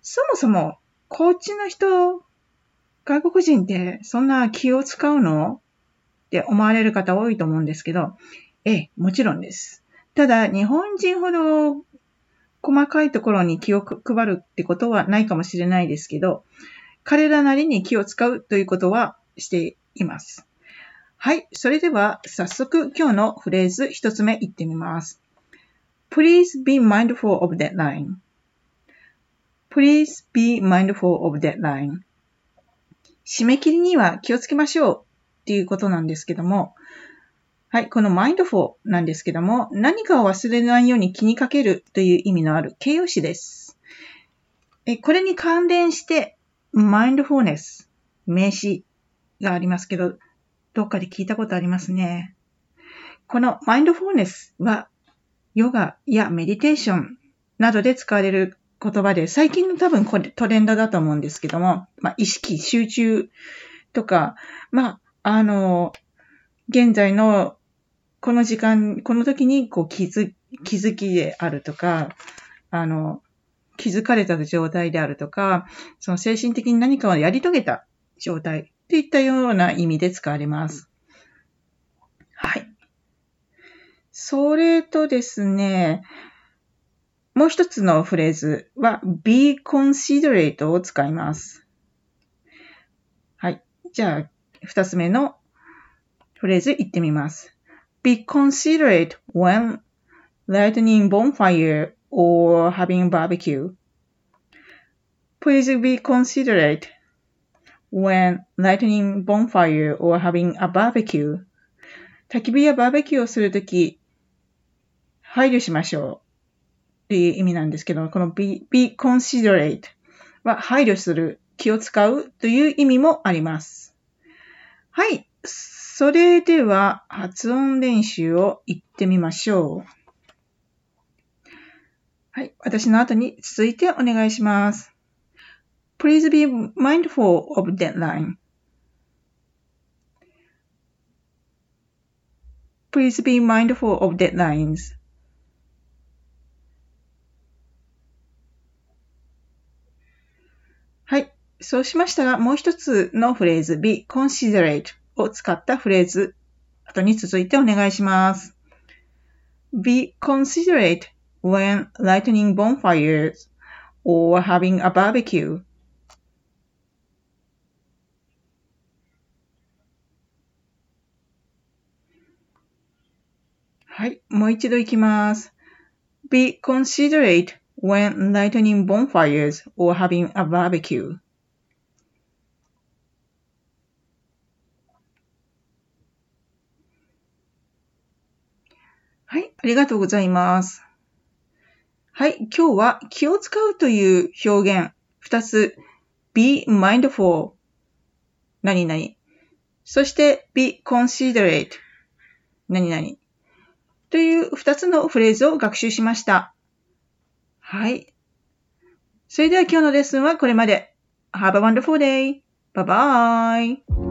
そもそも、こっちの人、外国人ってそんな気を使うの？って思われる方多いと思うんですけど、ええ、もちろんです。ただ、日本人ほど細かいところに気を配るってことはないかもしれないですけど、彼らなりに気を使うということはしています。はい。それでは、早速今日のフレーズ一つ目言ってみます。Please be mindful of deadline. Please be mindful of deadline. 締め切りには気をつけましょうっていうことなんですけども、はい、この mindful なんですけども、何かを忘れないように気にかけるという意味のある形容詞です。えこれに関連して、mindfulness 名詞がありますけど、どっかで聞いたことありますね。この mindfulness はヨガやメディテーションなどで使われる言葉で、最近の多分これトレンドだと思うんですけども、まあ、意識、集中とか、まあ、あの、現在のこの時間、この時にこう気づ、気づきであるとか、あの、気づかれた状態であるとか、その精神的に何かをやり遂げた状態といったような意味で使われます。はい。それとですね、もう一つのフレーズは be considerate を使います。はい。じゃあ、二つ目のフレーズ言ってみます。be considerate when lightning bonfire or having barbecue. Please be considerate when lightning bonfire or having a barbecue. 焚き火やバーベキューをするとき、配慮しましょうっていう意味なんですけど、この be, be considerate は配慮する、気を使うという意味もあります。はい。それでは発音練習を言ってみましょう。はい。私の後に続いてお願いします。Please be mindful of deadline. Please be mindful of deadlines. そうしましたら、もう一つのフレーズ、be considerate を使ったフレーズ、後に続いてお願いします。be considerate when lightning bonfires or having a barbecue. はい、もう一度いきます。be considerate when lightning bonfires or having a barbecue. はい、ありがとうございます。はい、今日は気を使うという表現二つ、be mindful 何々。そして be considerate 何々。という二つのフレーズを学習しました。はい。それでは今日のレッスンはこれまで。Have a wonderful day. Bye bye.